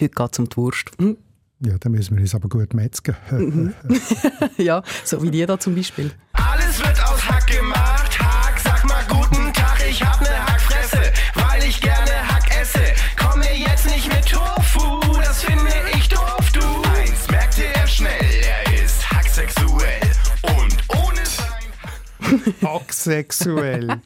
heute geht es um die Wurst. Hm? Ja, dann müssen wir uns aber gut metzgen. Mhm. ja, so wie die da zum Beispiel. Alles wird aus Hack gemacht. Hack, sag mal guten Tag, ich hab ne Hackfresse, weil ich gerne Hack esse. Komm mir jetzt nicht mit Tofu, das finde ich doof, du. Eins merkte er schnell, er ist hacksexuell und ohne sein Hacksexuell.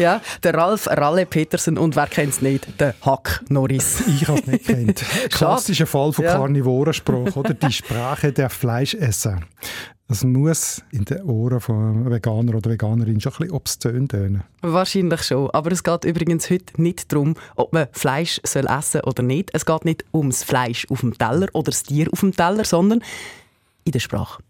Ja, der Ralf Ralle Petersen und wer kennt es nicht, der Hack Norris. Ich habe es nicht kennt. Klassischer Fall von Ja. Karnivorenspruch, oder? Die Sprache der Fleischesser. Das muss in den Ohren von Veganer oder Veganerin schon ein bisschen obszön tönen. Wahrscheinlich schon. Aber es geht übrigens heute nicht darum, ob man Fleisch soll essen oder nicht. Es geht nicht ums Fleisch auf dem Teller oder das Tier auf dem Teller, sondern in der Sprache.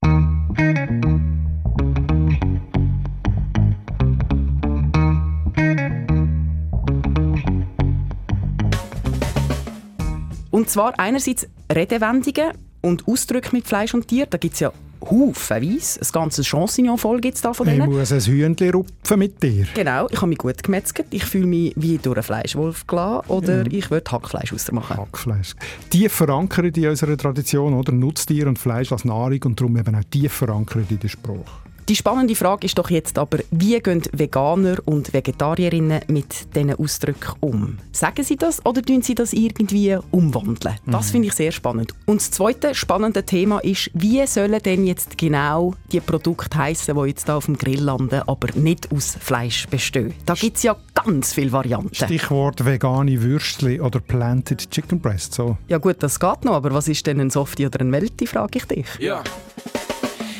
Und zwar einerseits Redewendungen und Ausdrücke mit Fleisch und Tier. Da gibt es ja haufenweise. Ein ganzes Chancignon voll gibt es da von Ich denen. muss ein Hühnchen rupfen mit dir. Genau, ich habe mich gut gemetzelt. Ich fühle mich wie durch einen Fleischwolf gelassen oder ich würde Hackfleisch ausmachen. Hackfleisch. Tief verankert in unserer Tradition, oder? Nutztier und Fleisch als Nahrung und darum eben auch tief verankert in den Spruch. Die spannende Frage ist doch jetzt aber, wie gehen Veganer und Vegetarierinnen mit diesen Ausdrücken um? Sagen sie das oder tun sie das irgendwie umwandeln? Das finde ich sehr spannend. Und das zweite spannende Thema ist, wie sollen denn jetzt genau die Produkte heißen, die jetzt da auf dem Grill landen, aber nicht aus Fleisch bestehen? Da gibt es ja ganz viele Varianten. Stichwort vegane Würstchen oder planted chicken breast. So. Ja gut, das geht noch, aber was ist denn ein Softie oder ein Melti, frage ich dich. Ja.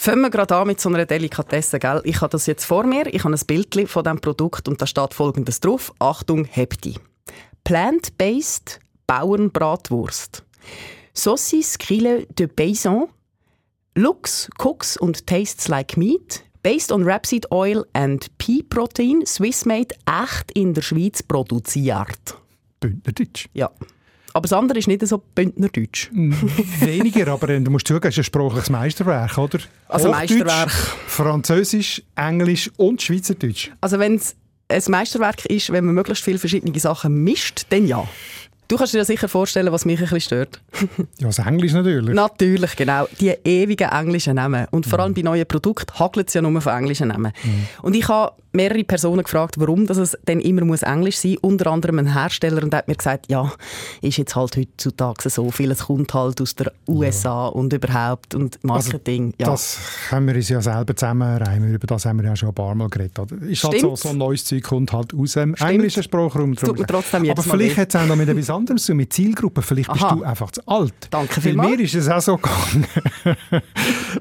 Fangen wir gerade an mit so einer Delikatesse, gell? Ich habe das jetzt vor mir, ich habe ein Bild von diesem Produkt und da steht folgendes drauf. Achtung, Hepti. Plant-based Bauernbratwurst. Saucisse grille de paysan. Looks, cooks und tastes like meat. Based on rapeseed oil and pea protein. Swiss-made, echt in der Schweiz produziert. Bündnerdeutsch. Ja. Aber das andere ist nicht so Bündnerdeutsch. Weniger, aber du musst zugeben, es ist ein sprachliches Meisterwerk, oder? Also Meisterwerk. Französisch, Englisch und Schweizerdeutsch. Also wenn es ein Meisterwerk ist, wenn man möglichst viele verschiedene Sachen mischt, dann ja. Du kannst dir ja sicher vorstellen, was mich ein bisschen stört. Ja, das Englisch natürlich. Natürlich, genau. Die ewigen englischen Namen. Und vor allem bei neuen Produkten hagelt es ja nur von englischen Namen. Und ich habe mehrere Personen gefragt, warum dass es denn immer muss Englisch sein muss. Unter anderem ein Hersteller und hat mir gesagt, ja, ist jetzt halt heutzutage so viel. Es kommt halt aus der USA und überhaupt und Marketing. ja. Also, Das haben wir uns ja selber zusammenreimen. Über das haben wir ja schon ein paar Mal geredet. oder? Ist halt so, Stimmt. so ein neues Zeug kommt halt aus dem englischen Sprachraum. Tut mir trotzdem jedes Aber vielleicht hat es auch noch mit etwas anderes zu mit Zielgruppen. Vielleicht bist Aha. du einfach zu alt. Danke Weil vielmals. mir ist es auch so gegangen.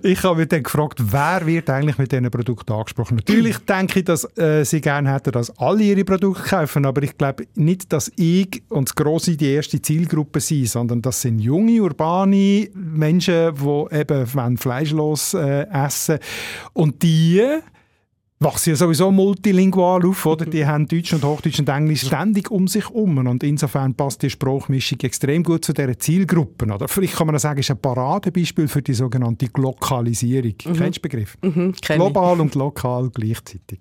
ich habe mich dann gefragt, wer wird eigentlich mit diesen Produkten angesprochen? Natürlich denke ich, dass äh, sie gerne hätten, dass alle ihre Produkte kaufen, aber ich glaube nicht, dass ich und das Grosse die erste Zielgruppe sind, sondern das sind junge, urbane Menschen, die eben fleischlos äh, essen und die wachsen ja sowieso multilingual auf, oder? Die haben Deutsch und Hochdeutsch und Englisch ständig um sich herum und insofern passt die Sprachmischung extrem gut zu dieser Zielgruppe, oder? Vielleicht kann man auch sagen, ist ein Paradebeispiel für die sogenannte Glokalisierung. Kennst du den Begriff? Mhm. Global und lokal gleichzeitig.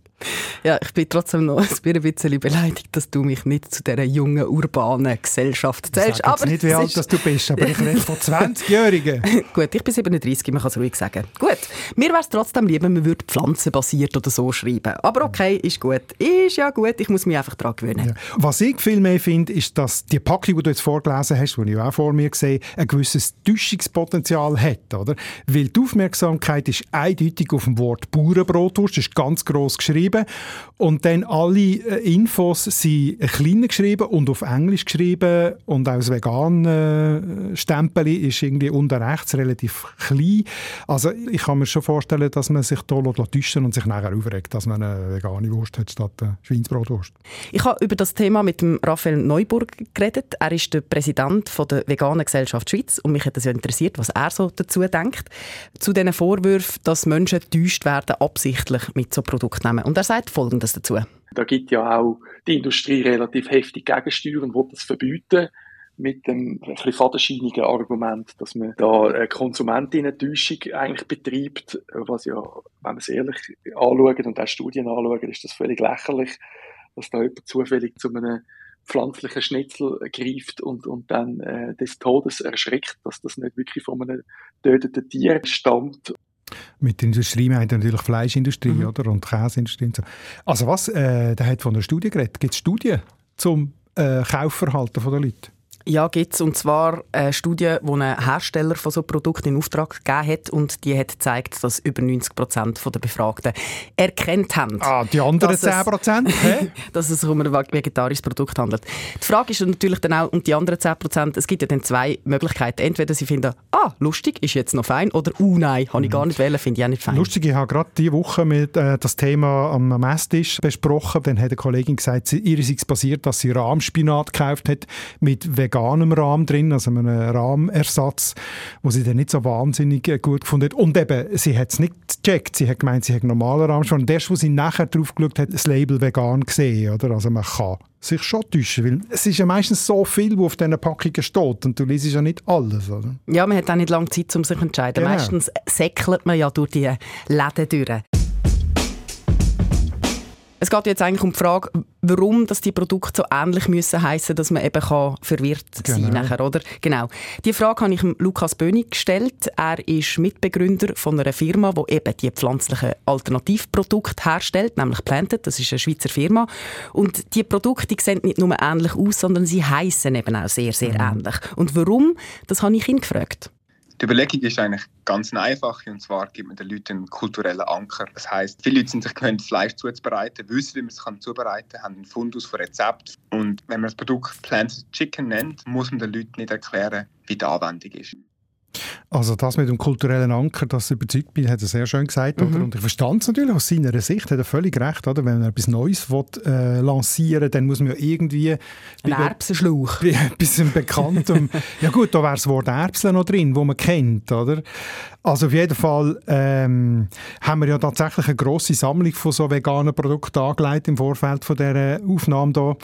Ja, ich bin trotzdem noch ein bisschen beleidigt, dass du mich nicht zu dieser jungen, urbanen Gesellschaft Ich zählst. sage jetzt nicht, wie alt dass du bist, aber ich rede von 20-Jährigen. Gut, ich bin 37, man kann es ruhig sagen. Gut, mir wäre es trotzdem lieber, man würde pflanzenbasiert oder so schreiben. Aber okay, ist gut. Ist ja gut, ich muss mich einfach daran gewöhnen. Ja. Was ich viel mehr finde, ist, dass die Packung, die du jetzt vorgelesen hast, die ich auch vor mir sehe, ein gewisses Täuschungspotenzial hat. Oder? Weil die Aufmerksamkeit ist eindeutig auf dem Wort Bauernbrotwurst, das ist ganz gross geschrieben. Geschrieben und dann alle äh, Infos sind klein geschrieben und auf Englisch geschrieben und auch das vegan äh, ist irgendwie unten rechts relativ klein. Also ich kann mir schon vorstellen, dass man sich da täuschen und sich nachher aufregt, dass man eine vegane Wurst hat statt eine Schweinsbrotwurst. Ich habe über das Thema mit dem Raphael Neuburg geredet. Er ist der Präsident von der Veganen Gesellschaft Schweiz und mich hat es ja interessiert, was er so dazu denkt. Zu diesen Vorwürfen, dass Menschen getäuscht werden, absichtlich mit so Produkten nehmen. Und er sagt Folgendes dazu. Da gibt ja auch die Industrie relativ heftig Gegensteuer und das verbieten mit dem bisschen fadenscheinigen Argument, dass man da eine Konsumentinnen-Täuschung eigentlich betreibt, was ja, wenn man es ehrlich anschaut und auch Studien anschaut, ist das völlig lächerlich, dass da jemand zufällig zu einem pflanzlichen Schnitzel greift und, und dann äh, des Todes erschreckt, dass das nicht wirklich von einem töteten Tier stammt. Mit der Industrie meint er natürlich Fleischindustrie Mhm. oder? und Käseindustrie und so. Also was, äh, der hat von einer Studie geredet. Gibt es Studien zum äh, Kaufverhalten der Leute? Ja, gibt's. Und zwar eine Studie, die ein Hersteller von so Produkten in Auftrag gegeben hat. Und die hat gezeigt, dass über 90 Prozent der Befragten erkannt haben. Ah, die anderen Dass es- 10 Prozent? dass es sich um ein vegetarisches Produkt handelt. Die Frage ist natürlich dann auch, und die anderen 10 Prozent, es gibt ja dann zwei Möglichkeiten. Entweder sie finden, ah, lustig, ist jetzt noch fein, oder, uh, nein, habe ich gar nicht wählen, finde ich auch nicht fein. Lustig, ich habe gerade diese Woche mit, äh, das Thema am Messtisch besprochen. Dann hat eine Kollegin gesagt, sie, ihr es passiert, dass sie Rahmspinat gekauft hat mit veganem Rahm drin, also einem Rahmersatz, wo sie dann nicht so wahnsinnig äh, gut gefunden hat. Und eben, sie hat es nicht gecheckt. Sie hat gemeint, sie hat normalen Rahmspinat. Und erst, wo sie nachher drauf geschaut hat, das Label vegan gesehen. Oder? Also man kann sich schon täuschen, weil es ist ja meistens so viel, was auf diesen Packungen steht und du liest ja nicht alles. Oder? Ja, man hat auch nicht lange Zeit, um sich zu entscheiden. Genau. Meistens säckelt man ja durch die Läden durch. Es geht jetzt eigentlich um die Frage, warum dass die Produkte so ähnlich müssen heißen, dass man eben kann verwirrt sein Genau. nachher, oder? Genau. Die Frage habe ich Lukas Bönig gestellt. Er ist Mitbegründer von einer Firma, die eben die pflanzlichen Alternativprodukte herstellt, nämlich Planted. Das ist eine Schweizer Firma. Und die Produkte die sehen nicht nur ähnlich aus, sondern sie heißen eben auch sehr, sehr Mhm. ähnlich. Und warum? Das habe ich ihn gefragt. Die Überlegung ist eigentlich ganz eine einfache und zwar gibt man den Leuten einen kulturellen Anker. Das heißt, viele Leute sind sich gewöhnt, Fleisch zuzubereiten, wissen, wie man es kann zubereiten kann, haben einen Fundus von Rezept. Und wenn man das Produkt Planted Chicken nennt, muss man den Leuten nicht erklären, wie die Anwendung ist. Also das mit dem kulturellen Anker, das überzeugt mich, hat er sehr schön gesagt. Mhm. Oder? Und ich verstand es natürlich aus seiner Sicht, hat er völlig recht. Oder? Wenn man etwas Neues will, äh, lancieren dann muss man ja irgendwie Ein Erbsenschlauch. bei etwas Bekanntem. ja gut, da wäre das Wort Erbsle noch drin, wo man kennt, oder? Also auf jeden Fall ähm, haben wir ja tatsächlich eine grosse Sammlung von so veganen Produkten angelegt im Vorfeld von dieser Aufnahme hier.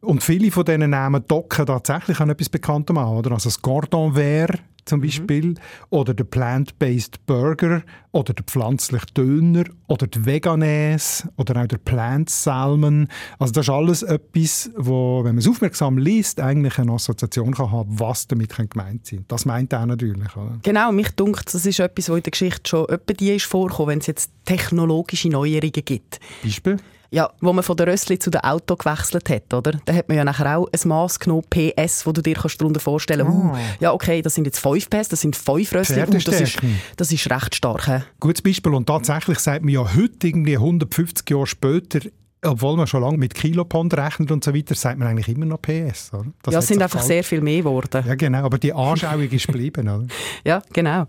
Und viele von denen nehmen docken tatsächlich an etwas Bekanntem an, oder? Also das Cordon Vert zum Beispiel, oder der Plant-Based Burger, oder der pflanzliche Döner, oder die Veganese, oder auch der Plant Salmon. Also das ist alles etwas, wo, wenn man es aufmerksam liest, eigentlich eine Assoziation kann haben, was damit gemeint sein Das meint er natürlich, oder? Genau, mich dunkt, das ist etwas, was in der Geschichte schon etwa die ist vorgekommen, wenn es jetzt technologische Neuerungen gibt. Beispiel? Ja, wo man von der Rössli zu der Auto gewechselt hat, oder? Da hat man ja nachher auch ein Maß genommen, PS, wo du dir kannst darunter vorstellen kannst, uh, ja okay, das sind jetzt 5 PS, das sind 5 Rössli, uh, das, ist, das ist recht stark. He? Gutes Beispiel. Und tatsächlich sagt man ja heute, irgendwie 150 Jahre später, obwohl man schon lange mit Kilopond rechnet und so weiter, sagt man eigentlich immer noch PS. Oder? Das Ja, es sind einfach sehr viel mehr geworden. Ja, genau. Aber die Anschauung ist geblieben. Oder? Ja, genau.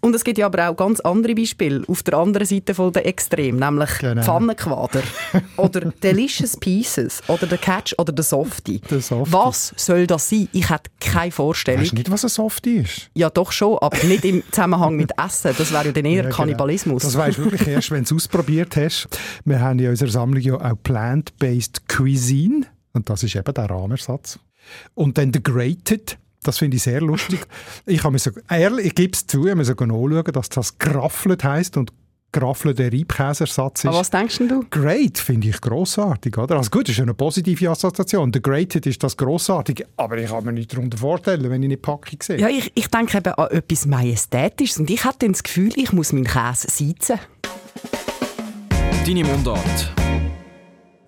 Und es gibt ja aber auch ganz andere Beispiele auf der anderen Seite von der Extrem, nämlich Genau. Pfannenquader oder Delicious Pieces oder der Catch oder der Softie. Der Softie. Was soll das sein? Ich hätte keine Vorstellung. Weißt du nicht, was ein Softie ist? Ja, doch schon, aber nicht im Zusammenhang mit Essen. Das wäre ja dann eher Ja, genau. Kannibalismus. Das weisst du wirklich erst, wenn du es ausprobiert hast. Wir haben in unserer Sammlung ja auch Plant-Based Cuisine. Und das ist eben der Rahmersatz. Und dann der Grated. Das finde ich sehr lustig. ich habe mir so, ehrlich, ich gebe es zu, ich habe mir so anschauen, dass das Grafflet heisst und Grafflet der Reibkäsersatz ist. Aber was denkst denn du? Great finde ich grossartig, oder? Also gut, das ist eine positive Assoziation. Der Grated ist das grossartige, aber ich kann mir nicht darunter vorstellen, wenn ich eine Packung sehe. Ja, ich, ich denke eben an etwas Majestätisches und ich hatte das Gefühl, ich muss meinen Käse seizen. Deine Mundart.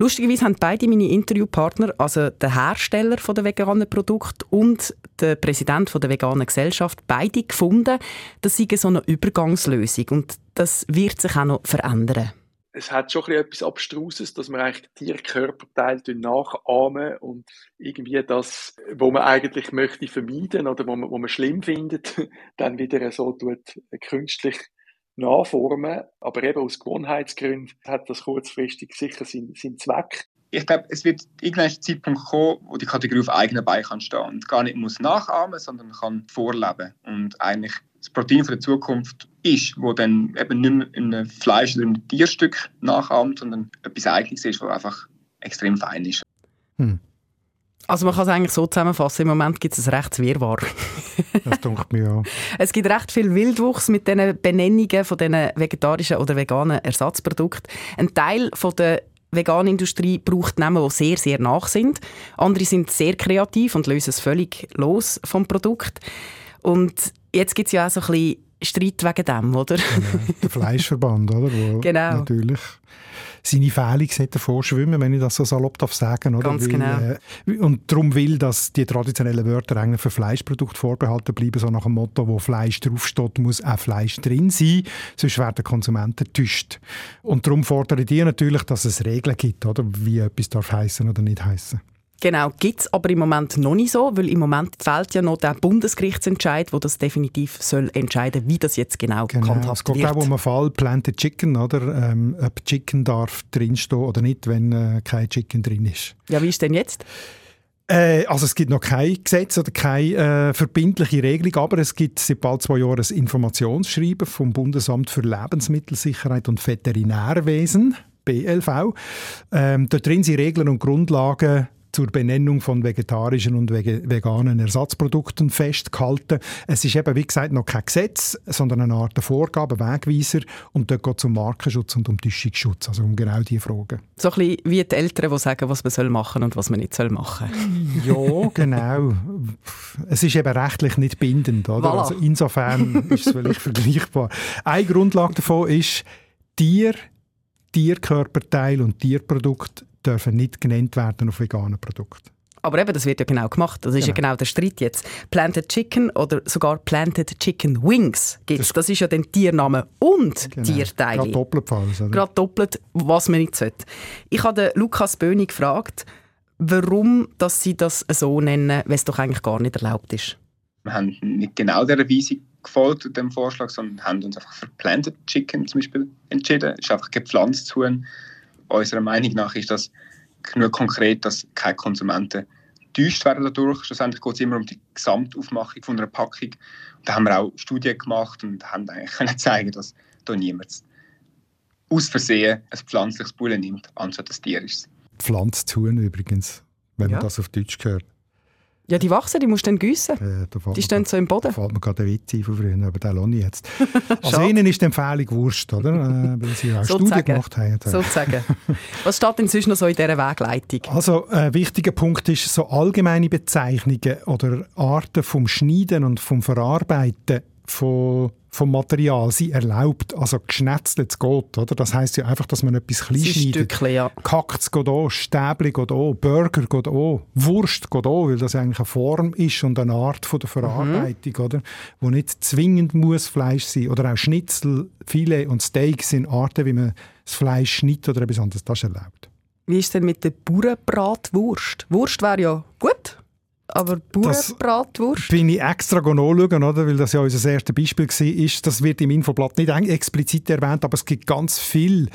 Lustigerweise haben beide meine Interviewpartner, also der Hersteller der veganen Produkt und der Präsident der veganen Gesellschaft, beide gefunden, das sei so eine Übergangslösung und das wird sich auch noch verändern. es hat schon etwas Abstruses, dass man eigentlich Tierkörperteile nachahmen und irgendwie das, wo man eigentlich möchte vermeiden oder wo man, wo man schlimm findet, dann wieder so tut, künstlich nachformen. Aber eben aus Gewohnheitsgründen hat das kurzfristig sicher seinen, seinen Zweck. Ich glaube, es wird irgendein Zeitpunkt kommen, wo die Kategorie auf eigenen Beinen kann stehen und gar nicht muss nachahmen, sondern kann vorleben und eigentlich das Protein für die Zukunft ist, wo dann eben nicht mehr in einem Fleisch oder in einem Tierstück nachahmt, sondern etwas Eigenes ist, was einfach extrem fein ist. Hm. Also man kann es eigentlich so zusammenfassen, im Moment gibt es ein rechtes Wirrwarr. das denkt mir ja. Es gibt recht viel Wildwuchs mit diesen Benennungen von diesen vegetarischen oder veganen Ersatzprodukten. Ein Teil von der veganen Industrie braucht Namen, die sehr, sehr nach sind. Andere sind sehr kreativ und lösen es völlig los vom Produkt. Und jetzt gibt es ja auch so ein bisschen Streit wegen dem, oder? Genau, der Fleischverband, oder? Wo genau. Natürlich seine Fählung davor schwimmen, wenn ich das so salopp darf sagen. Oder? Ganz genau. Äh, und darum will, dass die traditionellen Wörter eigentlich für Fleischprodukte vorbehalten bleiben, so nach dem Motto, wo Fleisch draufsteht, muss auch Fleisch drin sein, sonst werden Konsumenten enttäuscht. Und darum fordern die natürlich, dass es Regeln gibt, oder? wie etwas darf heißen oder nicht heißen. Genau, gibt es aber im Moment noch nicht so, weil im Moment fehlt ja noch der Bundesgerichtsentscheid, wo das definitiv soll entscheiden, wie das jetzt genau, genau gehandhabt es geht wird. Es um einen Fall Planted Chicken, oder? Ähm, ob Chicken darf drinstehen oder nicht, wenn äh, kein Chicken drin ist. Ja, wie ist denn jetzt? Äh, also es gibt noch kein Gesetz oder keine äh, verbindliche Regelung, aber es gibt seit bald zwei Jahren ein Informationsschreiben vom Bundesamt für Lebensmittelsicherheit und Veterinärwesen, BLV. Ähm, dort drin sind Regeln und Grundlagen zur Benennung von vegetarischen und veganen Ersatzprodukten festgehalten. Es ist eben, wie gesagt, noch kein Gesetz, sondern eine Art Vorgabe, Wegweiser. Und dort geht es um Markenschutz und um Täuschungsschutz, also um genau diese Fragen. So ein bisschen wie die Eltern, die sagen, was man soll machen und was man nicht soll machen Ja, genau. Es ist eben rechtlich nicht bindend. Oder? Voilà. Also insofern ist es vielleicht vergleichbar. Eine Grundlage davon ist, Tier, Tierkörperteil und Tierprodukt dürfen nicht genannt werden auf veganen Produkten. Aber eben, das wird ja genau gemacht. Das ist genau. ja genau der Streit jetzt. Planted Chicken oder sogar Planted Chicken Wings gibt das, das ist ja dann Tiername und genau. Tierteile. Gerade doppelt oder? Gerade doppelt, was man nicht sollte. Ich habe Lukas Böhni gefragt, warum dass sie das so nennen, wenn es doch eigentlich gar nicht erlaubt ist. Wir haben nicht genau der Weisung gefolgt, dem Vorschlag, sondern haben uns einfach für Planted Chicken zum Beispiel entschieden. Es ist einfach gepflanzt zu unserer Meinung nach ist das genug konkret, dass keine Konsumenten enttäuscht werden dadurch. Schlussendlich geht es immer um die Gesamtaufmachung von einer Packung. Und da haben wir auch Studien gemacht und haben eigentlich können zeigen, dass da niemand aus Versehen ein pflanzliches Bullen nimmt, anstatt ein tierisches. Pflanztun übrigens, wenn ja. man das auf Deutsch hört. Ja, die wachsen, die musst du dann gießen. Ja, die stehen so im Boden. Da fällt mir gerade der Witz ein von früher, aber den lohne ich jetzt. also ihnen ist die Empfehlung Wurst, oder? Äh, weil sie auch so Studie gemacht haben. Sozusagen. Was steht denn sonst noch so in dieser Wegleitung? Also ein wichtiger Punkt ist, so allgemeine Bezeichnungen oder Arten vom Schneiden und vom Verarbeiten von vom Material sie erlaubt, also geschnetzelt geht, oder? Das heißt ja einfach, dass man etwas klein schneidet. Stückchen, ja. Kackt geht auch, Stäbli geht auch, Burger geht auch, Wurst geht auch, weil das eigentlich eine Form ist und eine Art von der Verarbeitung, mhm. oder? Wo nicht zwingend muss Fleisch sein. Oder auch Schnitzel, Filet und Steak sind Arten, wie man das Fleisch schneidet oder etwas anderes. Das ist erlaubt. Wie ist denn mit der Bauernbratwurst? Wurst wäre ja gut aber Bauernbratwurst? bin ich extra nachschauen, oder? weil das ja unser erstes Beispiel war. Das wird im Infoblatt nicht explizit erwähnt, aber es gibt ganz viele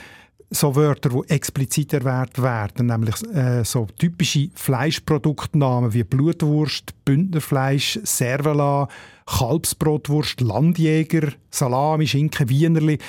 so Wörter, die explizit erwähnt werden, nämlich äh, so typische Fleischproduktnamen wie Blutwurst, Bündnerfleisch, Servala, Kalbsbrotwurst, Landjäger, Salami, Schinken, Wienerli.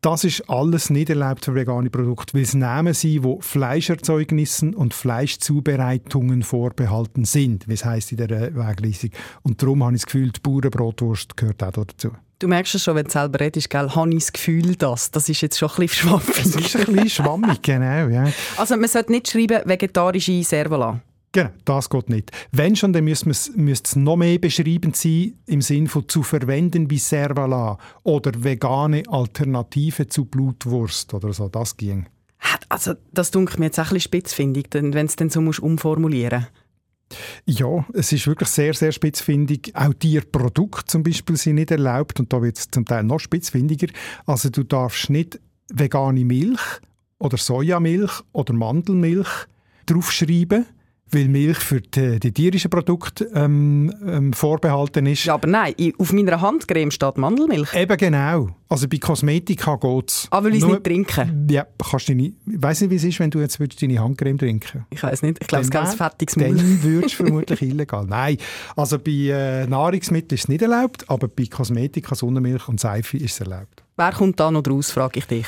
Das ist alles nicht erlaubt für vegane Produkte, weil es Namen sind, wo Fleischerzeugnissen und Fleischzubereitungen vorbehalten sind, wie es heisst in der Wegweisung. Und darum habe ich das Gefühl, die Bauernbrotwurst gehört auch dazu. Du merkst es schon, wenn du selber redest, gell, habe ich das Gefühl, dass. Das ist jetzt schon ein bisschen schwammig. Das ist ein bisschen schwammig, genau. Ja. Also man sollte nicht schreiben, vegetarische Servola. Genau, das geht nicht. Wenn schon, dann müsste es noch mehr beschrieben sein, im Sinne von zu verwenden wie Servala oder vegane Alternative zu Blutwurst oder so, das ging. Also das dunkelt mir jetzt auch ein bisschen spitzfindig, wenn es dann so musst umformulieren ja, es ist wirklich sehr, sehr spitzfindig. Auch Tierprodukte zum Beispiel sind nicht erlaubt und da wird es zum Teil noch spitzfindiger. Also du darfst nicht vegane Milch oder Sojamilch oder Mandelmilch draufschreiben, weil Milch für die, die tierischen Produkte ähm, ähm, vorbehalten ist. Ja, aber nein, auf meiner Handcreme steht Mandelmilch. Eben genau. Also bei Kosmetika geht es. Ah, weil ich es nicht trinke. Ja, kannst du nicht, ich weiss nicht, wie es ist, wenn du jetzt würdest deine Handcreme trinken Ich weiß nicht. Ich glaube, es ist ganz fettiges Maul. Dann würdest du vermutlich illegal. Nein, also bei äh, Nahrungsmitteln ist es nicht erlaubt, aber bei Kosmetika, Sonnenmilch und Seife ist es erlaubt. Wer kommt da noch draus, frage ich dich.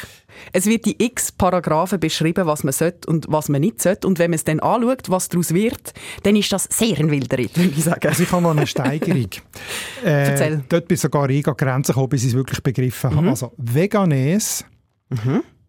Es wird in x Paragraphen beschrieben, was man sollte und was man nicht sollte. Und wenn man es dann anschaut, was daraus wird, dann ist das sehr ein wilder Ritt, würde ich sagen. Also ich habe noch eine Steigerung. äh, Erzähl. Dort bin sogar ich an die Grenze gekommen, bis ich es wirklich begriffen Mhm. habe. Also Veganese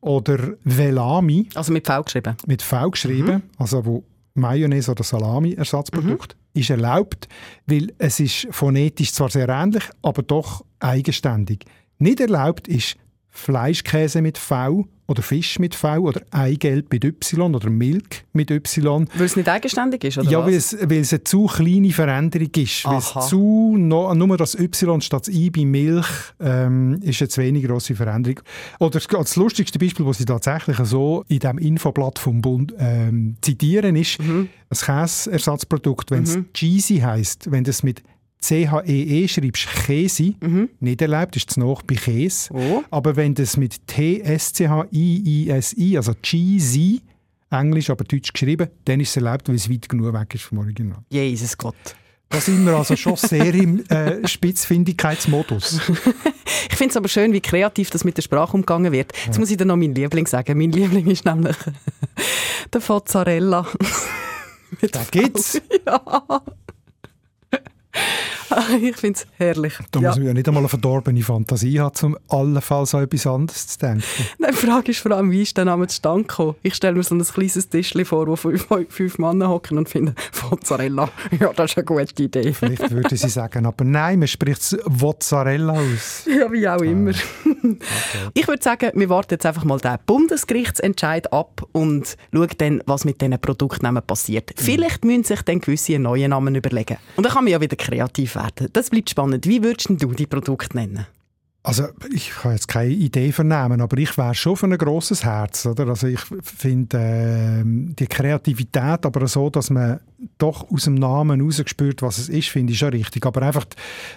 oder Velami Also mit V geschrieben. mit V geschrieben, Mhm. also wo Mayonnaise oder Salami-Ersatzprodukt, ist erlaubt, weil es ist phonetisch zwar sehr ähnlich, aber doch eigenständig. Nicht erlaubt ist Fleischkäse mit V oder Fisch mit V oder Eigelb mit Y oder Milch mit Y. Weil es nicht eigenständig ist, oder ja, weil es, weil es eine zu kleine Veränderung ist. Weil es zu, no, nur das Y statt das I bei Milch ähm, ist eine zu wenig grosse Veränderung. Oder das- das lustigste Beispiel, das sie tatsächlich so in dem Infoblatt vom Bund ähm, zitieren, ist Mhm. ein Käseersatzprodukt, wenn es Cheesy heisst, wenn du es mit C-H-E-E schreibst, Käse, nicht erlaubt, ist es noch bei Käse. Mhm. Oh. Aber wenn du es mit T-S-C-H-I-I-S-I, also Cheesy, Englisch, aber Deutsch geschrieben, dann ist es erlaubt, weil es weit genug weg ist vom Original. Jesus Gott. Da sind wir also schon sehr im äh, Spitzfindigkeitsmodus. Ich finde es aber schön, wie kreativ das mit der Sprache umgegangen wird. Jetzt muss ich dir noch meinen Liebling sagen. Mein Liebling ist nämlich der Mozzarella. Da gibt's. ich finde es herrlich. Da Ja. muss man ja nicht einmal eine verdorbene Fantasie haben, um allenfalls an etwas anderes zu denken. Die Frage ist vor allem, wie ist der Name zustande gekommen? Ich stelle mir so ein kleines Tischchen vor, wo fünf, fünf Männer hocken und finden, Mozzarella, ja, das ist eine gute Idee. Vielleicht würde sie sagen, aber nein, man spricht es Mozzarella aus. Ja, wie auch immer. Ich würde sagen, wir warten jetzt einfach mal den Bundesgerichtsentscheid ab und schauen dann, was mit diesen Produktnamen passiert. Vielleicht müssen sich dann gewisse neuen Namen überlegen. Und dann kann man ja wieder kreativ werden. Das bleibt spannend. Wie würdest du die Produkte nennen? Also ich kann jetzt keine Idee vernehmen, aber ich wäre schon für ein grosses Herz. Oder? Also ich finde ähm, die Kreativität, aber so, dass man doch aus dem Namen herausgespürt, was es ist, finde ich schon richtig. Aber einfach,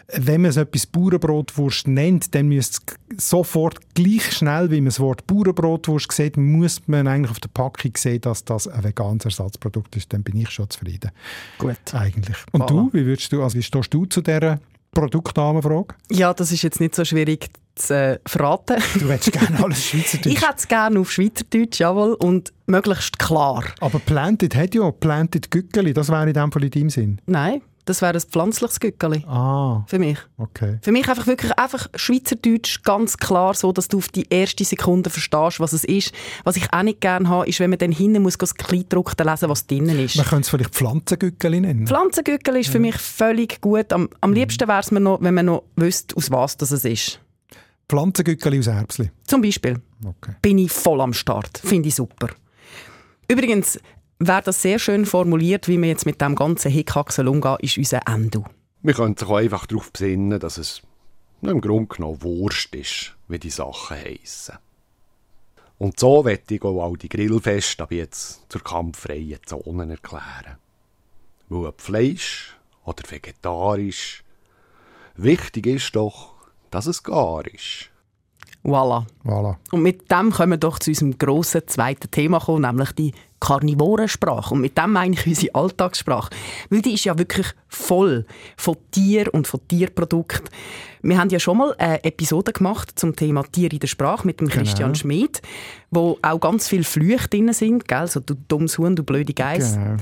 wenn man es etwas Bauernbrotwurst nennt, dann müsste es sofort gleich schnell, wie man das Wort Bauernbrotwurst sieht, muss man eigentlich auf der Packung sehen, dass das ein veganes Ersatzprodukt ist. Dann bin ich schon zufrieden. Gut. Eigentlich. Und Voilà. du, wie würdest du, also wie stehst du zu dieser Produktnamenfrage? Ja, das ist jetzt nicht so schwierig zu äh, verraten. Du hättest gerne alles Schweizerdeutsch. Ich hätte es gerne auf Schweizerdeutsch, jawohl, und möglichst klar. Aber Planted hat ja Planted Gückeli, das wäre in dem Fall in deinem Sinn. Nein, das wäre ein pflanzliches Gückeli Ah, für mich. okay. Für mich einfach wirklich einfach Schweizerdeutsch ganz klar so, dass du auf die erste Sekunde verstehst, was es ist. Was ich auch nicht gerne habe, ist, wenn man dann hinten muss das Kleidruckte lesen, was drinnen ist. Man könnte es vielleicht Pflanzengückeli nennen. Pflanzengückeli ist für mich völlig gut. Am, am liebsten wäre es mir noch, wenn man noch wüsste, aus was das es ist. Pflanzengückeli aus Erbsli. Zum Beispiel Okay. bin ich voll am Start. Finde ich super. Übrigens, wäre das sehr schön formuliert, wie wir jetzt mit dem ganzen Hickhacksel umgehen, ist unser Endo. Man könnte sich auch einfach darauf besinnen, dass es im Grunde genommen Wurst ist, wie die Sachen heissen. Und so werde ich auch all die Grillfeste ab jetzt zur kampffreien Zone erklären. Weil ob Fleisch oder vegetarisch, wichtig ist doch, dass es gar ist. Voilà. Voilà. Und mit dem können wir doch zu unserem grossen zweiten Thema kommen, nämlich die Karnivorensprache. Und mit dem meine ich unsere Alltagssprache. Weil die ist ja wirklich voll von Tier und von Tierprodukten. Wir haben ja schon mal eine Episode gemacht zum Thema Tier in der Sprache mit dem Christian Schmid, wo auch ganz viele Flüche drin sind, gell? so du dummes Huhn, du blöde Geiss. Genau.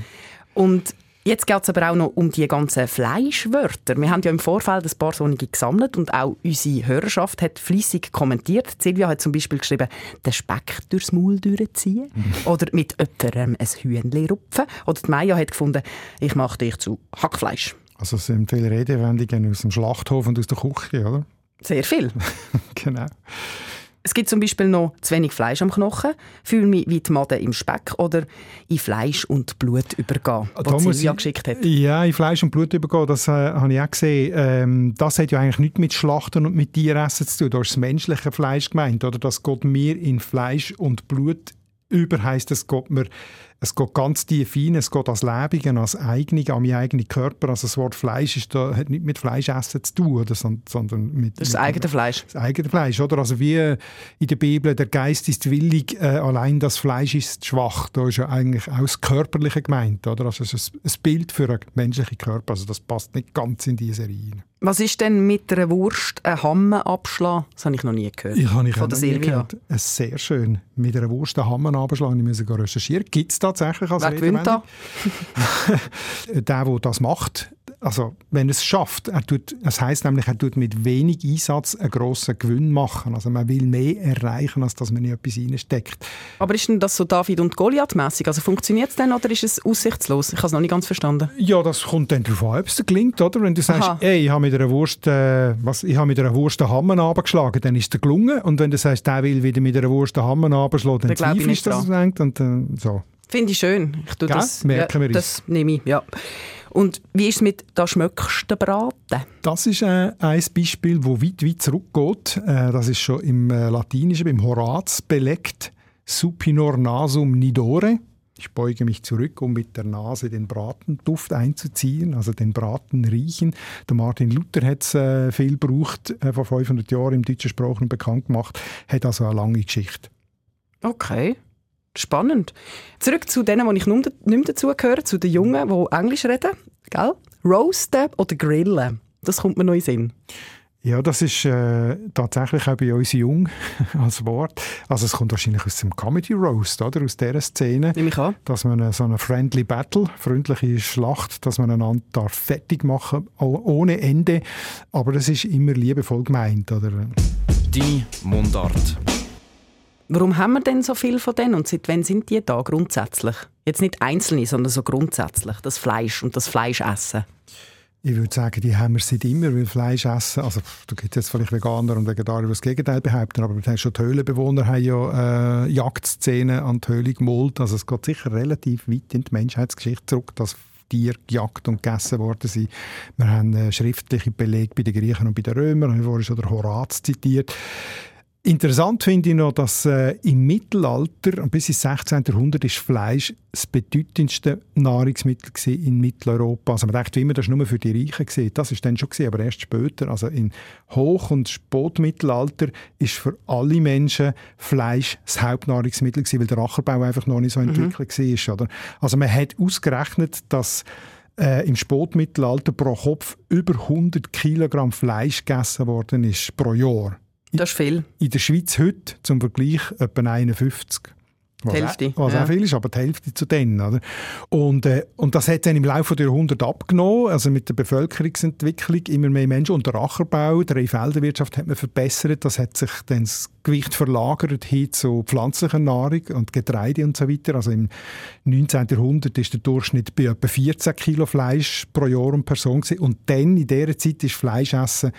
Und jetzt geht es aber auch noch um die ganzen Fleischwörter. Wir haben ja im Vorfeld ein paar solche gesammelt und auch unsere Hörerschaft hat fließig kommentiert. Silvia hat zum Beispiel geschrieben, den Speck durchs Maul durchziehen oder mit jemandem ein Hühnchen rupfen. Oder die Maya hat gefunden, ich mache dich zu Hackfleisch. Also es sind viele Redewendungen aus dem Schlachthof und aus der Küche, oder? Sehr viel. Genau. Es gibt zum Beispiel noch zu wenig Fleisch am Knochen, fühle mich wie die Made im Speck oder in Fleisch und Blut übergehen, Da was Silvia ich- geschickt hat. Ja, in Fleisch und Blut übergehen, das äh, habe ich auch gesehen. Ähm, das hat ja eigentlich nichts mit Schlachten und mit Tieressen zu tun. Da ist das menschliche Fleisch gemeint, oder? Das geht mir in Fleisch und Blut über heisst, es geht mir es geht ganz tief rein, es geht als Lebenden, als eigene, an meinen eigenen Körper. Also das Wort Fleisch ist da, hat nicht mit Fleischessen zu tun, oder, sondern mit... Das mit, eigene Fleisch. Das eigene Fleisch, oder? Also wie in der Bibel, der Geist ist willig, äh, allein das Fleisch ist schwach. Da ist ja eigentlich auch das Körperliche gemeint, oder? Also es ist ein Bild für einen menschlichen Körper, also das passt nicht ganz in diese Reihe. Was ist denn mit einer Wurst ein Hammer abschlagen? Das habe ich noch nie gehört. Ich habe ich Von auch noch nie gehört. Es ist sehr schön. Mit einer Wurst einen Hammer abschlagen, ich muss sogar recherchieren. Gibt es tatsächlich als Wer gewinnt da? der, der das macht, also wenn er es schafft, er tut, das heißt nämlich, er tut mit wenig Einsatz einen grossen Gewinn machen. Also man will mehr erreichen, als dass man in etwas reinsteckt. Aber ist denn das so David und Goliath mäßig? Also funktioniert es denn oder ist es aussichtslos? Ich habe es noch nicht ganz verstanden. Ja, das kommt dann darauf an, ob es gelingt, oder? Wenn du sagst, Aha. ey, ich habe mit einer Wurst, äh, was, ich habe mit einer Wurst den Hammer runtergeschlagen, dann ist es gelungen. Und wenn du sagst, der will wieder mit einer Wurst den Hammer runterschlagen, dann zweifelst du, dass es denkt. Und äh, so. Finde ich schön. Ich tue Gell? das, Merken wir uns. das nehme ich, ja. Und wie ist es mit «Da schmöckst du Braten»? Das ist äh, ein Beispiel, das weit, weit zurückgeht. Äh, das ist schon im äh, Latinischen, beim Horaz belegt. Supinor nasum nidore. Ich beuge mich zurück, um mit der Nase den Bratenduft einzuziehen, also den Braten riechen. Der Martin Luther hat es äh, viel gebraucht, äh, vor 500 Jahren im deutschen Sprachen bekannt gemacht, hat also eine lange Geschichte. Okay. Spannend. Zurück zu denen, die ich nicht mehr dazugehöre, zu den Jungen, die Englisch reden. Gell? Roasten oder grillen? Das kommt mir noch in Sinn. Ja, das ist äh, tatsächlich auch bei uns jung als Wort. Also es kommt wahrscheinlich aus dem Comedy Roast, oder? Aus dieser Szene. Nehme ich an. dass man eine, so eine friendly Battle, freundliche Schlacht, dass man einander darf fertig machen oh- ohne Ende, aber das ist immer liebevoll gemeint, oder? Deine Mundart. Warum haben wir denn so viel von denen und seit wann sind die da grundsätzlich? Jetzt nicht einzelne, sondern so grundsätzlich. Das Fleisch und das Fleischessen. Ich würde sagen, die haben wir seit immer, weil Fleisch essen, also du gibt jetzt vielleicht Veganer und Vegetarier, die das Gegenteil behaupten, aber schon die Höhlenbewohner haben ja äh, Jagdszenen an die Höhle gemalt, also es geht sicher relativ weit in die Menschheitsgeschichte zurück, dass Tiere gejagt und gegessen worden sind. Wir haben äh, schriftliche Belege bei den Griechen und bei den Römern, ich habe vorhin schon den Horaz zitiert. Interessant finde ich noch, dass äh, im Mittelalter und bis ins 16. Jahrhundert ist Fleisch das bedeutendste Nahrungsmittel in Mitteleuropa. Also man wie immer, das war nur für die Reichen. Gewesen. Das ist dann schon, gewesen, aber erst später. Also in Hoch- und Spätmittelalter ist für alle Menschen Fleisch das Hauptnahrungsmittel gewesen, weil der Ackerbau einfach noch nicht so entwickelt war. Oder? Also man hat ausgerechnet, dass äh, im Spätmittelalter pro Kopf über 100 Kilogramm Fleisch gegessen worden ist pro Jahr. Das ist viel. In der Schweiz heute zum Vergleich etwa 51. Was, Die Hälfte, Auch, was ja. auch viel ist, aber die Hälfte zu denen. Oder? Und, äh, und das hat dann im Laufe der Jahrhunderte abgenommen, also mit der Bevölkerungsentwicklung immer mehr Menschen und der Ackerbau, der Felderwirtschaft hat man verbessert, das hat sich dann das Gewicht verlagert hin zu pflanzlicher Nahrung und Getreide und so weiter. Also im 19. Jahrhundert ist der Durchschnitt bei etwa 14 Kilo Fleisch pro Jahr und Person gewesen. und dann in dieser Zeit ist Fleischessen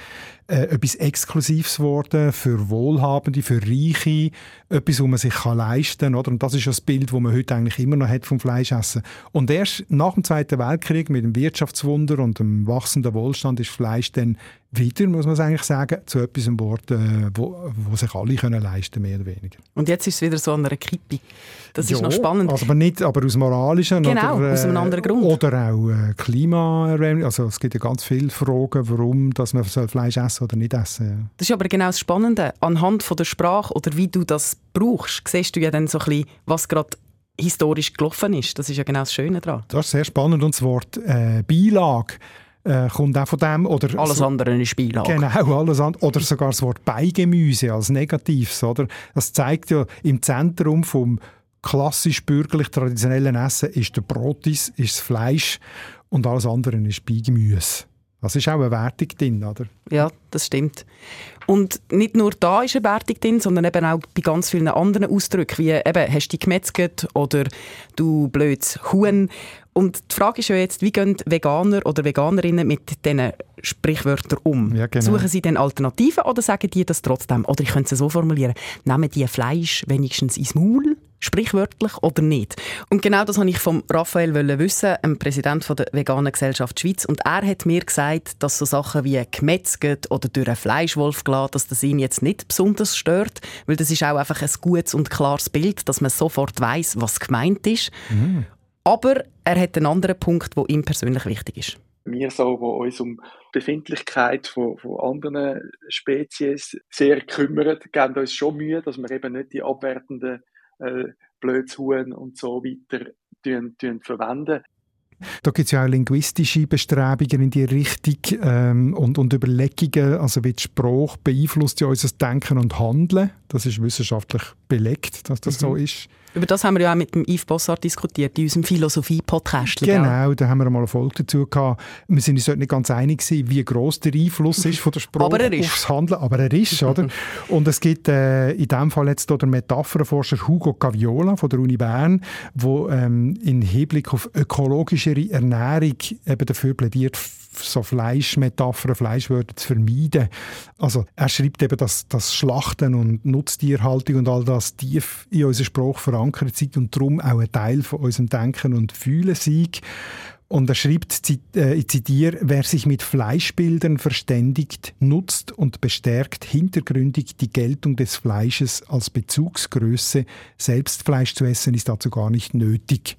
äh, etwas Exklusives geworden für Wohlhabende, für Reiche, etwas, was man sich kann leisten kann. Oder? Und das ist ja das Bild, das man heute eigentlich immer noch hat vom Fleischessen. Und erst nach dem Zweiten Weltkrieg mit dem Wirtschaftswunder und dem wachsenden Wohlstand ist Fleisch dann wieder, muss man es eigentlich sagen, zu etwas Wort, äh, wo, wo sich alle können leisten mehr oder weniger. Und jetzt ist es wieder so an einer Kippe. Das ist Ja, noch spannend. Also aber nicht aber aus moralischen Genau, oder, aus einem anderen Grund. Oder auch äh, Klima. Also es gibt ja ganz viele Fragen, warum dass man Fleisch essen oder nicht essen. Ja. Das ist aber genau das Spannende. Anhand von der Sprache oder wie du das brauchst, siehst du ja dann so ein bisschen, was gerade historisch gelaufen ist. Das ist ja genau das Schöne daran. Das ist sehr spannend und das Wort äh, Beilage äh, kommt auch von dem. Oder Alles so, andere ist Beilage. Genau, alles andere. Oder sogar das Wort Beigemüse als Negatives. Oder? Das zeigt ja, im Zentrum vom klassisch bürgerlich traditionellen Essen ist der Brotis, ist das Fleisch und alles andere ist Beigemüse. Das ist auch eine Wertung drin, oder? Ja, das stimmt. Und nicht nur da ist eine Wertung drin, sondern eben auch bei ganz vielen anderen Ausdrücken, wie eben, hast du dich gemetzelt oder du blödes Huhn. Und die Frage ist ja jetzt, wie gehen Veganer oder Veganerinnen mit diesen Sprichwörtern um? Ja, genau. Suchen sie dann Alternativen oder sagen die das trotzdem? Oder ich könnte es so formulieren, nehmen die Fleisch wenigstens ins Maul? sprichwörtlich oder nicht? Und genau das wollte ich vom Raphael wissen, dem Präsident der Veganen Gesellschaft Schweiz. Und er hat mir gesagt, dass so Sachen wie gemetzelt oder durch einen Fleischwolf gelassen, dass das ihn jetzt nicht besonders stört, weil das ist auch einfach ein gutes und klares Bild, dass man sofort weiß, was gemeint ist. Mhm. Aber er hat einen anderen Punkt, der ihm persönlich wichtig ist wir so, wo uns um die Befindlichkeit von, von anderen Spezies sehr kümmern, geben uns schon Mühe, dass wir eben nicht die abwertenden äh, Blödshuhn und so weiter tun, tun verwenden. Da gibt es ja auch linguistische Bestrebungen in die Richtung ähm, und, und Überlegungen, also wie die Sprache beeinflusst ja unser Denken und Handeln. Das ist wissenschaftlich belegt, dass das mhm. so ist. Über das haben wir ja auch mit dem Yves Bossart diskutiert, in unserem Philosophie-Podcast. Genau, da haben wir mal eine Folge dazu gehabt. Wir sind uns nicht ganz einig gewesen, wie gross der Einfluss ist von der Sprache aufs Handeln, aber er ist, oder? Und es gibt äh, in dem Fall jetzt der Metapherforscher Hugo Caviola von der Uni Bern, wo ähm, in Hinblick auf ökologischere Ernährung eben dafür plädiert, so Fleischmetaphern, Fleischwörter zu vermeiden. Also er schreibt eben, dass das Schlachten und Nutztierhaltung und all das tief in unserer Sprache verankert sind und darum auch ein Teil von unserem Denken und Fühlen sind. Und er schreibt, äh, ich zitiere, wer sich mit Fleischbildern verständigt, nutzt und bestärkt hintergründig die Geltung des Fleisches als Bezugsgröße. Selbst Fleisch zu essen ist dazu gar nicht nötig.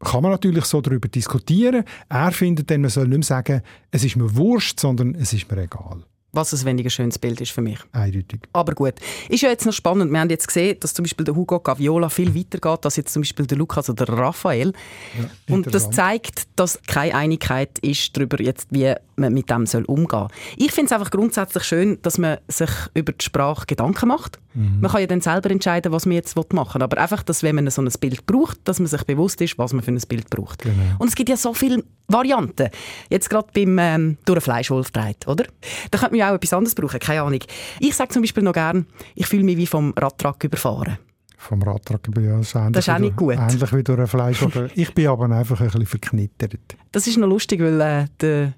Kann man natürlich so darüber diskutieren. Er findet dann, man soll nicht mehr sagen, es ist mir wurscht, sondern es ist mir egal was ein weniger schönes Bild ist für mich. Eindeutig. Aber gut. Ist ja jetzt noch spannend. Wir haben jetzt gesehen, dass zum Beispiel der Hugo Gaviola viel weiter geht als jetzt zum Beispiel der Lukas oder der Raphael. Ja, und das zeigt, dass keine Einigkeit ist darüber, jetzt, wie man mit dem soll umgehen soll. Ich finde es einfach grundsätzlich schön, dass man sich über die Sprache Gedanken macht. Mhm. Man kann ja dann selber entscheiden, was man jetzt machen will. Aber einfach, dass wenn man so ein Bild braucht, dass man sich bewusst ist, was man für ein Bild braucht. Genau. Und es gibt ja so viele Varianten. Jetzt gerade beim ähm, durch einen Fleischwolf dreht, oder? Da könnte man ja auch etwas anderes brauchen, keine Ahnung. Ich sage zum Beispiel noch gern, ich fühle mich wie vom Radtrack überfahren. Vom Radtrack bin ja das, das ist auch nicht gut. Ähnlich wie durch ein Fleisch. ich bin aber einfach ein bisschen verknittert. Das ist noch lustig, weil äh, der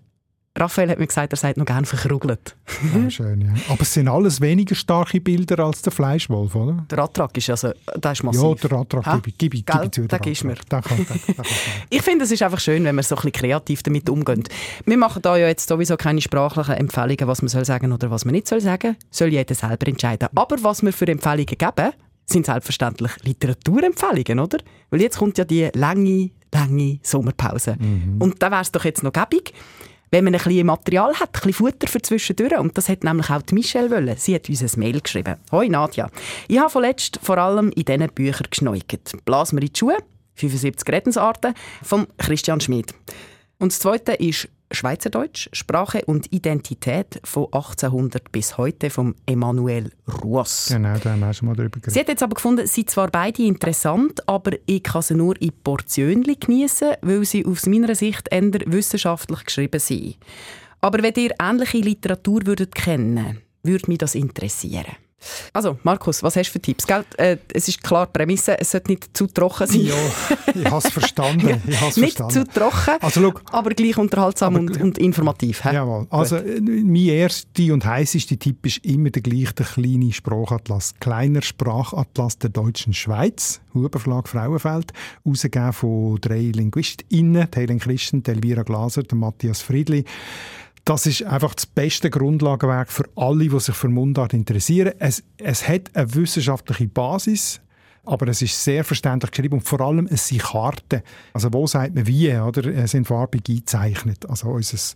Raphael hat mir gesagt, er sagt noch gerne verkrugelt. Ja, schön, ja. Aber es sind alles weniger starke Bilder als der Fleischwolf, oder? Der Attrag ist also, der ist massiv. Ja, der Attrag gebe ich, gebe, gebe ich zu. Den gibst mir. Den kann, den, den ich finde, es ist einfach schön, wenn wir so ein bisschen kreativ damit umgehen. Wir machen da ja jetzt sowieso keine sprachlichen Empfehlungen, was man soll sagen oder was man nicht soll sagen. Soll jeder selber entscheiden. Aber was wir für Empfehlungen geben, sind selbstverständlich Literaturempfehlungen, oder? Weil jetzt kommt ja die lange, lange Sommerpause. Mhm. Und da wäre es doch jetzt noch gäbig, wenn man ein bisschen Material hat, ein bisschen Futter für zwischendurch. Und das hat nämlich auch die Michelle wollen. Sie hat uns ein Mail geschrieben. Hoi Nadja. Ich habe vorletzt vor allem in diesen Büchern geschneugt. Blas mir in die Schuhe, 75 Redensarten, von Christian Schmid. Und das zweite ist Schweizerdeutsch, Sprache und Identität von 1800 bis heute von Emanuel Ruas. Genau, da haben wir schon mal drüber geredet. Sie hat jetzt aber gefunden, sie sind zwar beide interessant, aber ich kann sie nur in Portionen genießen, weil sie aus meiner Sicht eher wissenschaftlich geschrieben sind. Aber wenn ihr ähnliche Literatur würdet kennen, würde mich das interessieren. Also, Markus, was hast du für Tipps? Gell? Äh, es ist klar, die Prämisse, es sollte nicht zu trocken sein. Ja, ich habe es verstanden. Ich has nicht verstanden. zu trocken, also, look, aber gleich unterhaltsam aber, und, und, informativ. He? Jawohl. Also, Gut. mein erster und heißester Tipp ist immer der gleiche, der kleine Sprachatlas. Kleiner Sprachatlas der deutschen Schweiz, Huber Verlag Frauenfeld, ausgegeben von drei LinguistInnen, Helen Christen, Elvira Glaser, Matthias Friedli das ist einfach das beste Grundlagenwerk für alle, die sich für Mundart interessieren. Es, es hat eine wissenschaftliche Basis, aber es ist sehr verständlich geschrieben und vor allem es sind Karten. Also wo sagt man wie, oder? Es sind farbig eingezeichnet. Also unser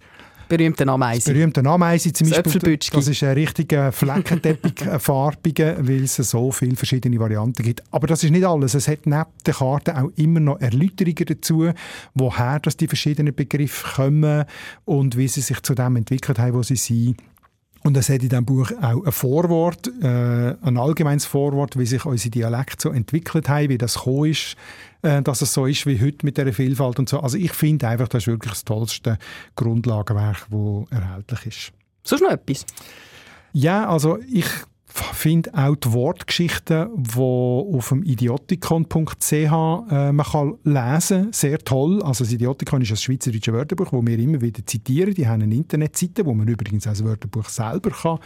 berühmte Ameise. berühmte Ameise zum das Beispiel. Das ist ein richtiger Fleckenteppich, ein farbiger, weil es so viele verschiedene Varianten gibt. Aber das ist nicht alles. Es hat neben der Karte auch immer noch Erläuterungen dazu, woher das die verschiedenen Begriffe kommen und wie sie sich zu dem entwickelt haben, wo sie sind. Und es hat in diesem Buch auch ein Vorwort, äh, ein allgemeines Vorwort, wie sich unsere Dialekte so entwickelt haben, wie das gekommen ist, äh, dass es so ist wie heute mit der Vielfalt und so. Also ich finde einfach, das ist wirklich das tollste Grundlagenwerk, das erhältlich ist. Sonst noch etwas? Ja, also ich finde auch die Wortgeschichten, die auf dem idiotikon.ch äh, man kann lesen sehr toll. Also das Idiotikon ist ein schweizerisches Wörterbuch, das wir immer wieder zitieren. Die haben eine Internetseite, wo man übrigens das Wörterbuch selber kann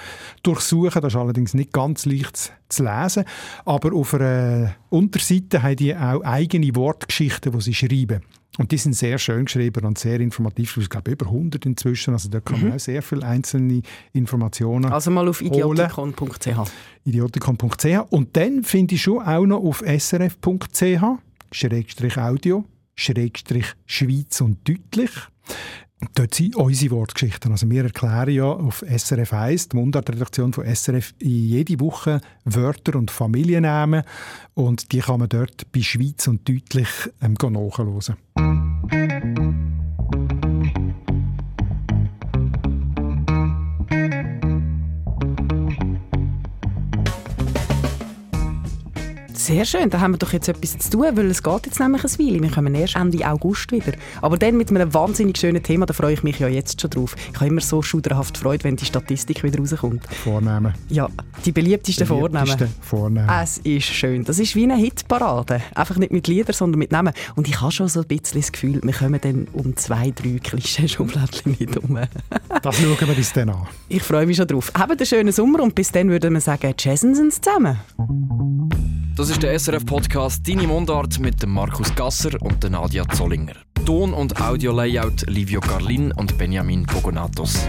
durchsuchen kann. Das ist allerdings nicht ganz leicht zu lesen. Aber auf einer Unterseite haben die auch eigene Wortgeschichten, die sie schreiben. Und die sind sehr schön geschrieben und sehr informativ. Ich glaube, über 100 inzwischen. Also da kann man mhm. auch sehr viele einzelne Informationen Also mal auf idiotikon.ch. Idiotikon.ch. Und dann finde ich schon auch noch auf srf.ch, Schrägstrich Audio, Schrägstrich Schweiz und deutlich. Dort sind unsere Wortgeschichten. Also wir erklären ja auf SRF 1, die Mundartredaktion von SRF, jede Woche Wörter und Familiennamen und die kann man dort bei Schweiz und deutlich ähm, nachhören. Sehr schön, da haben wir doch jetzt etwas zu tun, weil es geht jetzt nämlich ein Weile. Wir kommen erst Ende August wieder. Aber dann mit einem wahnsinnig schönen Thema, da freue ich mich ja jetzt schon drauf. Ich habe immer so schuderhaft Freude, wenn die Statistik wieder rauskommt. Vornamen. Ja, die beliebtesten, beliebtesten Vornamen. Vornamen. Es ist schön. Das ist wie eine Hitparade. Einfach nicht mit Liedern, sondern mit Namen. Und ich habe schon so ein bisschen das Gefühl, wir kommen dann um zwei, drei Klischee-Schubladen nicht um. das schauen wir uns dann an. Ich freue mich schon drauf. Habt einen schönen Sommer und bis dann würden wir sagen, Jazzensens zusammen. Das ist der SRF-Podcast «Deine Mundart» mit dem Markus Gasser und Nadia Zollinger. Ton- und Audio-Layout Livio Carlin und Benjamin Pogonatos.